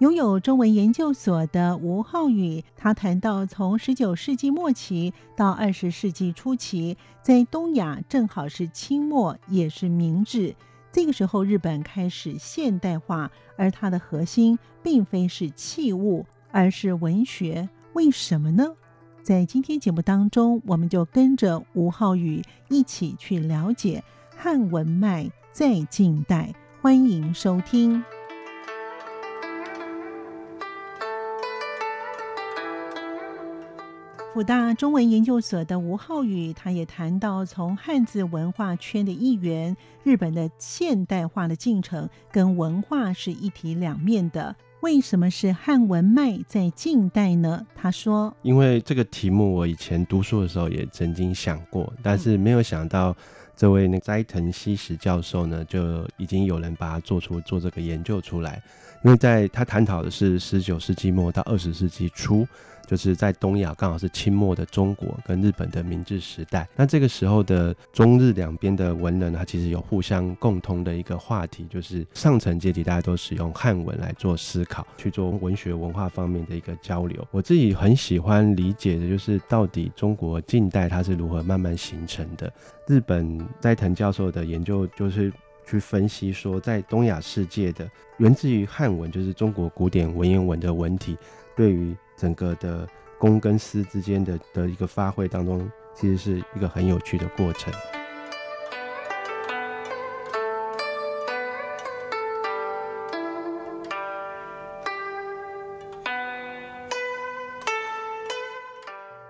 拥有中文研究所的吴浩宇，他谈到，从十九世纪末期到二十世纪初期，在东亚正好是清末，也是明治。这个时候，日本开始现代化，而它的核心并非是器物，而是文学。为什么呢？在今天节目当中，我们就跟着吴浩宇一起去了解汉文脉在近代。欢迎收听。辅大中文研究所的吴浩宇，他也谈到，从汉字文化圈的一员，日本的现代化的进程跟文化是一体两面的。为什么是汉文脉在近代呢？他说：“因为这个题目，我以前读书的时候也曾经想过，但是没有想到。”这位那斋藤希实教授呢，就已经有人把它做出做这个研究出来，因为在他探讨的是十九世纪末到二十世纪初。就是在东亚，刚好是清末的中国跟日本的明治时代。那这个时候的中日两边的文人，他其实有互相共通的一个话题，就是上层阶级大家都使用汉文来做思考，去做文学文化方面的一个交流。我自己很喜欢理解的就是，到底中国近代它是如何慢慢形成的。日本斋藤教授的研究就是去分析说，在东亚世界的源自于汉文，就是中国古典文言文的文体，对于整个的公跟私之间的的一个发挥当中，其实是一个很有趣的过程。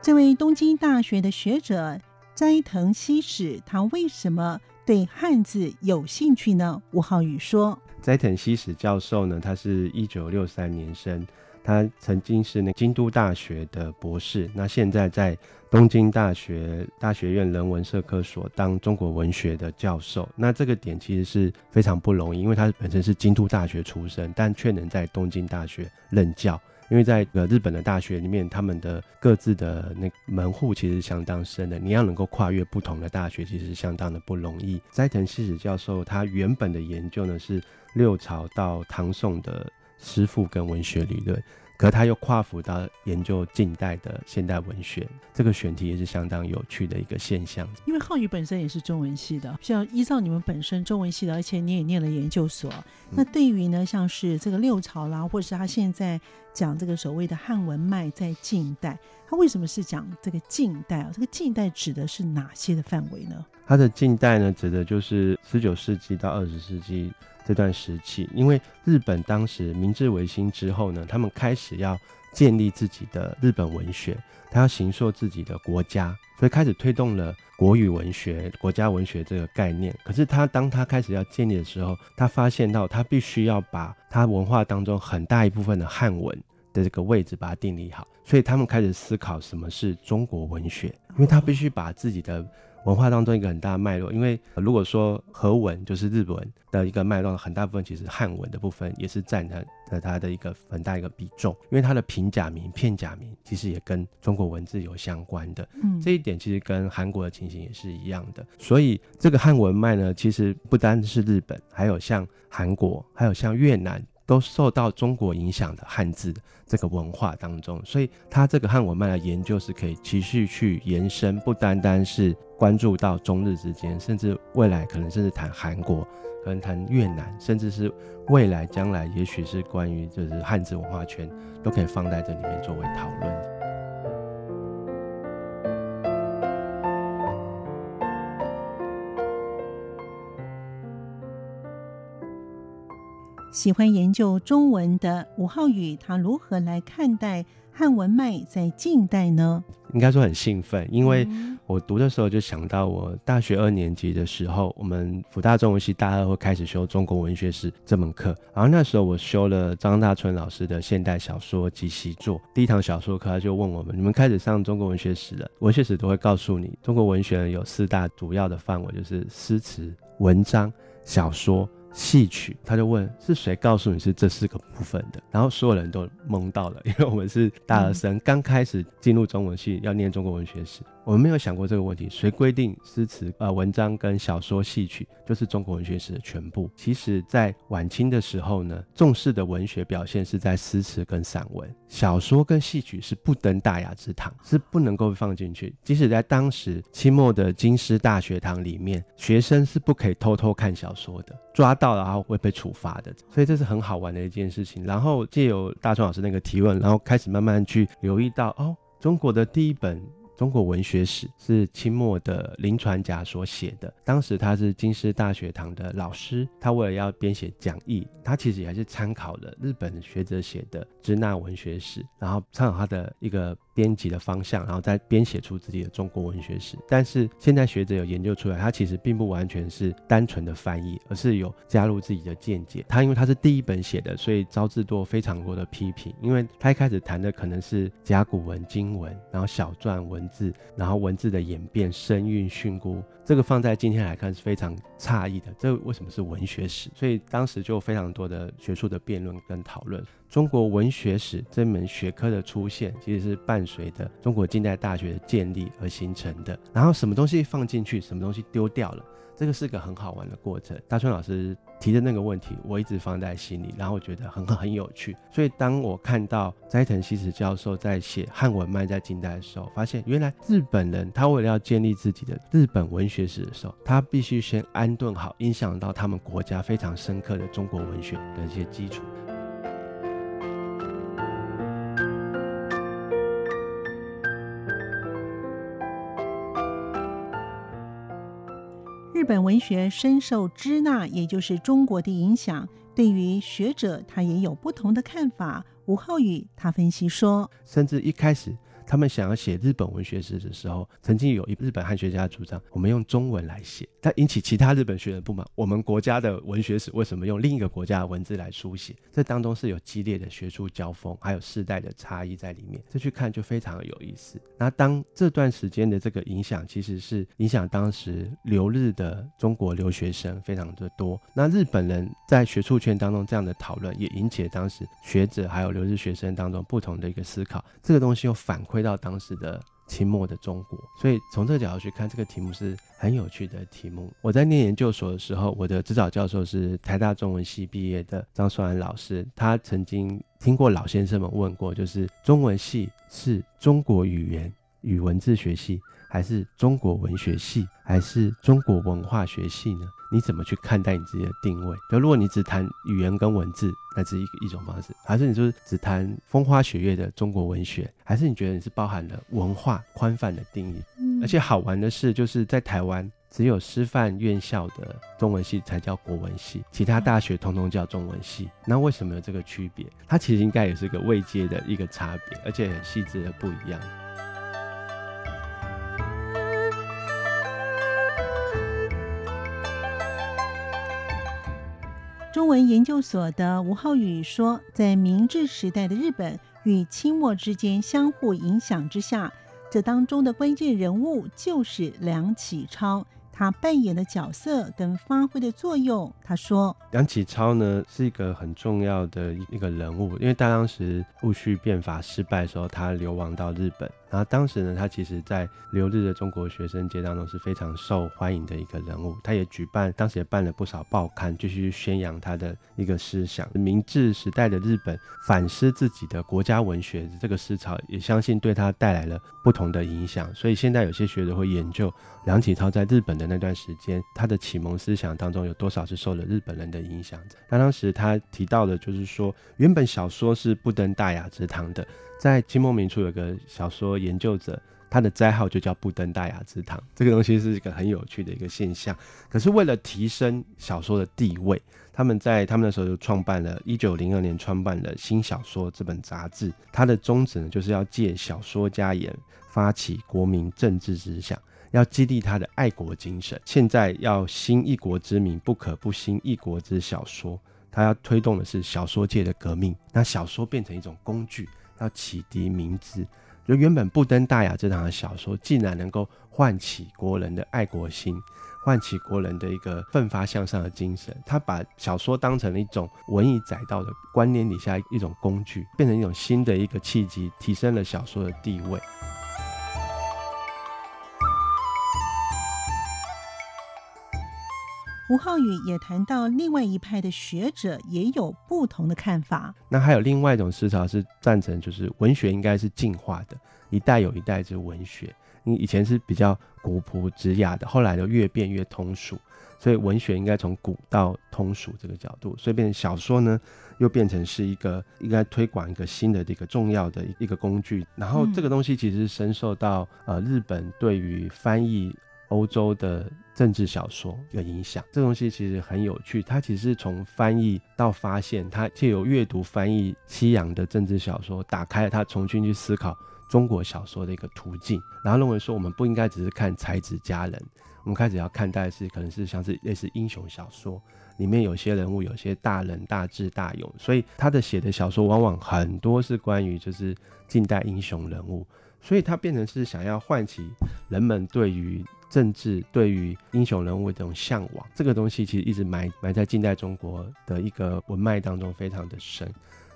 这位东京大学的学者斋藤希史，他为什么对汉字有兴趣呢？吴浩宇说：“斋藤希史教授呢，他是一九六三年生。”他曾经是那京都大学的博士，那现在在东京大学大学院人文社科所当中国文学的教授。那这个点其实是非常不容易，因为他本身是京都大学出身，但却能在东京大学任教。因为在呃日本的大学里面，他们的各自的那门户其实相当深的，你要能够跨越不同的大学，其实相当的不容易。斋藤希实教授他原本的研究呢是六朝到唐宋的。诗赋跟文学理论，可他又跨幅到研究近代的现代文学，这个选题也是相当有趣的一个现象。因为浩宇本身也是中文系的，像依照你们本身中文系的，而且你也念了研究所，那对于呢，像是这个六朝啦，或者是他现在讲这个所谓的汉文脉在近代，他为什么是讲这个近代啊？这个近代指的是哪些的范围呢？他的近代呢，指的就是十九世纪到二十世纪。这段时期，因为日本当时明治维新之后呢，他们开始要建立自己的日本文学，他要形塑自己的国家，所以开始推动了国语文学、国家文学这个概念。可是他当他开始要建立的时候，他发现到他必须要把他文化当中很大一部分的汉文的这个位置把它定理好，所以他们开始思考什么是中国文学，因为他必须把自己的。文化当中一个很大的脉络，因为如果说和文就是日文的一个脉络，很大部分其实汉文的部分也是占了它的一个很大一个比重，因为它的平假名、片假名其实也跟中国文字有相关的，嗯，这一点其实跟韩国的情形也是一样的，所以这个汉文脉呢，其实不单是日本，还有像韩国，还有像越南。都受到中国影响的汉字这个文化当中，所以它这个汉文脉的研究是可以持续去延伸，不单单是关注到中日之间，甚至未来可能甚至谈韩国，可能谈越南，甚至是未来将来也许是关于就是汉字文化圈，都可以放在这里面作为讨论。喜欢研究中文的吴浩宇，他如何来看待汉文脉在近代呢？应该说很兴奋，因为我读的时候就想到，我大学二年级的时候，我们福大中文系大二会开始修中国文学史这门课，然后那时候我修了张大春老师的现代小说及习作。第一堂小说课，他就问我们：你们开始上中国文学史了，文学史都会告诉你，中国文学有四大主要的范围，就是诗词、文章、小说。戏曲，他就问是谁告诉你是这四个部分的？然后所有人都懵到了，因为我们是大二生，刚开始进入中文系，要念中国文学史。我们没有想过这个问题，谁规定诗词、呃文章跟小说、戏曲就是中国文学史的全部？其实，在晚清的时候呢，重视的文学表现是在诗词跟散文，小说跟戏曲是不登大雅之堂，是不能够放进去。即使在当时清末的京师大学堂里面，学生是不可以偷偷看小说的，抓到了然后会被处罚的。所以这是很好玩的一件事情。然后借由大川老师那个提问，然后开始慢慢去留意到，哦，中国的第一本。中国文学史是清末的林传甲所写的，当时他是京师大学堂的老师，他为了要编写讲义，他其实也是参考了日本学者写的支那文学史，然后参考他的一个。编辑的方向，然后再编写出自己的中国文学史。但是现在学者有研究出来，他其实并不完全是单纯的翻译，而是有加入自己的见解。他因为他是第一本写的，所以招致多非常多的批评。因为他一开始谈的可能是甲骨文、金文，然后小篆文字，然后文字的演变、声韵、训詁。这个放在今天来看是非常诧异的。这为什么是文学史？所以当时就非常多的学术的辩论跟讨论。中国文学史这门学科的出现，其实是伴随着中国近代大学的建立而形成的。然后什么东西放进去，什么东西丢掉了，这个是个很好玩的过程。大春老师提的那个问题，我一直放在心里，然后我觉得很很有趣。所以当我看到斋藤西子教授在写汉文脉在近代的时候，发现原来日本人他为了要建立自己的日本文学史的时候，他必须先安顿好影响到他们国家非常深刻的中国文学的一些基础。日本文学深受支那，也就是中国的影响。对于学者，他也有不同的看法。吴浩宇他分析说，甚至一开始。他们想要写日本文学史的时候，曾经有一日本汉学家主张，我们用中文来写，但引起其他日本学者不满。我们国家的文学史为什么用另一个国家的文字来书写？这当中是有激烈的学术交锋，还有世代的差异在里面。这去看就非常有意思。那当这段时间的这个影响，其实是影响当时留日的中国留学生非常的多。那日本人在学术圈当中这样的讨论，也引起了当时学者还有留日学生当中不同的一个思考。这个东西又反馈。回到当时的清末的中国，所以从这个角度去看，这个题目是很有趣的题目。我在念研究所的时候，我的指导教授是台大中文系毕业的张硕安老师，他曾经听过老先生们问过，就是中文系是中国语言与文字学系，还是中国文学系，还是中国文化学系呢？你怎么去看待你自己的定位？就如果你只谈语言跟文字，那是一一种方式；还是你就是只谈风花雪月的中国文学？还是你觉得你是包含了文化宽泛的定义？嗯，而且好玩的是，就是在台湾只有师范院校的中文系才叫国文系，其他大学通通叫中文系。那为什么有这个区别？它其实应该也是个位阶的一个差别，而且很细致的不一样。文研究所的吴浩宇说，在明治时代的日本与清末之间相互影响之下，这当中的关键人物就是梁启超。他扮演的角色跟发挥的作用，他说：梁启超呢是一个很重要的一个人物，因为他当时戊戌变法失败的时候，他流亡到日本。然后当时呢，他其实在留日的中国学生界当中是非常受欢迎的一个人物。他也举办，当时也办了不少报刊，继续宣扬他的一个思想。明治时代的日本反思自己的国家文学这个思潮，也相信对他带来了不同的影响。所以现在有些学者会研究梁启超在日本的那段时间，他的启蒙思想当中有多少是受了日本人的影响。那当时他提到的就是说，原本小说是不登大雅之堂的。在清末民初有个小说研究者，他的斋号就叫不登大雅之堂。这个东西是一个很有趣的一个现象。可是为了提升小说的地位，他们在他们那时候就创办了，一九零二年创办了《新小说》这本杂志。它的宗旨呢，就是要借小说家言发起国民政治思想。要激励他的爱国精神。现在要兴一国之民，不可不兴一国之小说。他要推动的是小说界的革命，那小说变成一种工具，要启迪民智。就原本不登大雅之堂的小说，竟然能够唤起国人的爱国心，唤起国人的一个奋发向上的精神。他把小说当成了一种文艺载道的观念底下一种工具，变成一种新的一个契机，提升了小说的地位。吴浩宇也谈到，另外一派的学者也有不同的看法。那还有另外一种思潮是赞成，就是文学应该是进化的，一代有一代之文学。你以前是比较古朴直雅的，后来就越变越通俗，所以文学应该从古到通俗这个角度，所以变成小说呢，又变成是一个应该推广一个新的这个重要的一个工具。然后这个东西其实是深受到呃日本对于翻译。欧洲的政治小说的影响，这东西其实很有趣。它其实是从翻译到发现，它借由阅读翻译西洋的政治小说，打开了他重新去思考中国小说的一个途径。然后认为说，我们不应该只是看才子佳人，我们开始要看待是可能是像是类似英雄小说，里面有些人物有些大仁大智大勇，所以他的写的小说往往很多是关于就是近代英雄人物，所以他变成是想要唤起人们对于。政治对于英雄人物这种向往，这个东西其实一直埋埋在近代中国的一个文脉当中非常的深。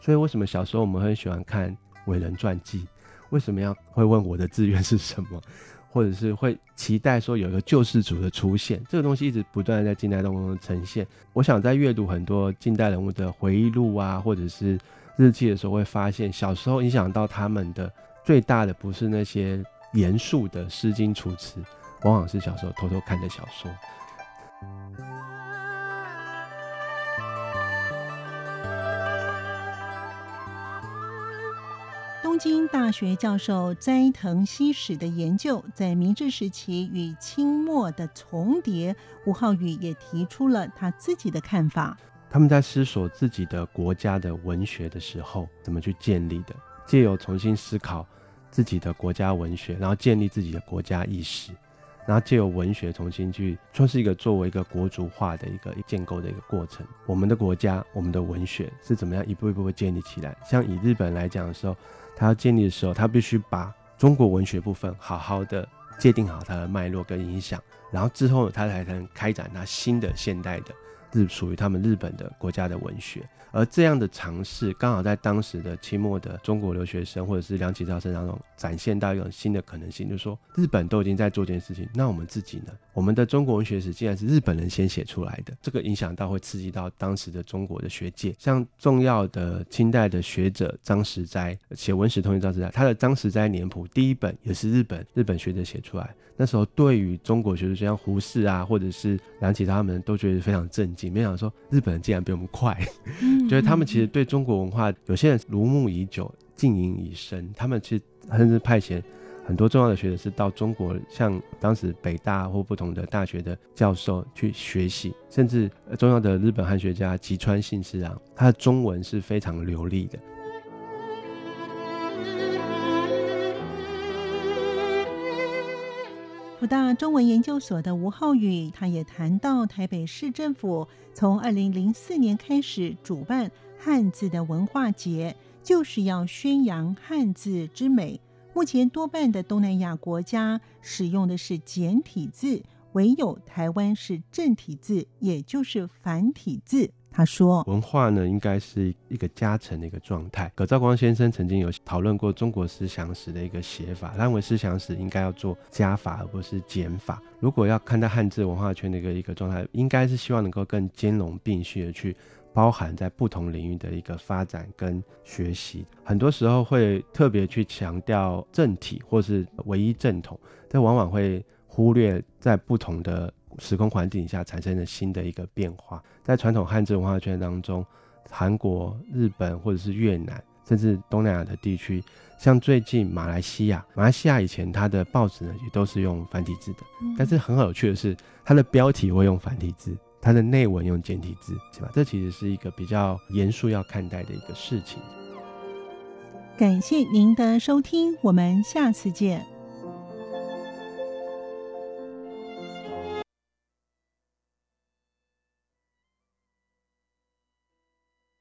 所以为什么小时候我们很喜欢看伟人传记？为什么要会问我的志愿是什么？或者是会期待说有一个救世主的出现？这个东西一直不断在近代当中呈现。我想在阅读很多近代人物的回忆录啊，或者是日记的时候，会发现小时候影响到他们的最大的不是那些严肃的《诗经》《楚辞》。往往是小时候偷偷看的小说。东京大学教授斋藤希史的研究，在明治时期与清末的重叠。吴浩宇也提出了他自己的看法。他们在思索自己的国家的文学的时候，怎么去建立的？借由重新思考自己的国家文学，然后建立自己的国家意识。然后借由文学重新去，算是一个作为一个国族化的一个建构的一个过程。我们的国家，我们的文学是怎么样一步一步建立起来？像以日本来讲的时候，它要建立的时候，它必须把中国文学部分好好的界定好它的脉络跟影响，然后之后它才能开展它新的现代的。是属于他们日本的国家的文学，而这样的尝试刚好在当时的清末的中国留学生或者是梁启超身上中展现到一种新的可能性，就是说日本都已经在做这件事情，那我们自己呢？我们的中国文学史竟然是日本人先写出来的，这个影响到会刺激到当时的中国的学界，像重要的清代的学者张实斋写《文史通义》，张实斋他的《张实斋年谱》第一本也是日本日本学者写出来，那时候对于中国学者像胡适啊，或者是梁启超他们都觉得非常震惊。没想到说日本人竟然比我们快，觉得他们其实对中国文化有些人如沐已久，浸淫已深。他们其实甚至派遣很多重要的学者是到中国，像当时北大或不同的大学的教授去学习，甚至重要的日本汉学家吉川信之郎，他的中文是非常流利的。辅大中文研究所的吴浩宇，他也谈到台北市政府从二零零四年开始主办汉字的文化节，就是要宣扬汉字之美。目前多半的东南亚国家使用的是简体字，唯有台湾是正体字，也就是繁体字。他说：“文化呢，应该是一个加成的一个状态。葛兆光先生曾经有讨论过中国思想史的一个写法，认为思想史应该要做加法而不是减法。如果要看待汉字文化圈的一个一个状态，应该是希望能够更兼容并蓄的去包含在不同领域的一个发展跟学习。很多时候会特别去强调正体或是唯一正统，但往往会忽略在不同的。”时空环境下产生了新的一个变化，在传统汉字文化圈当中，韩国、日本或者是越南，甚至东南亚的地区，像最近马来西亚，马来西亚以前它的报纸呢也都是用繁体字的，但是很有趣的是，它的标题会用繁体字，它的内文用简体字，是吧？这其实是一个比较严肃要看待的一个事情。感谢您的收听，我们下次见。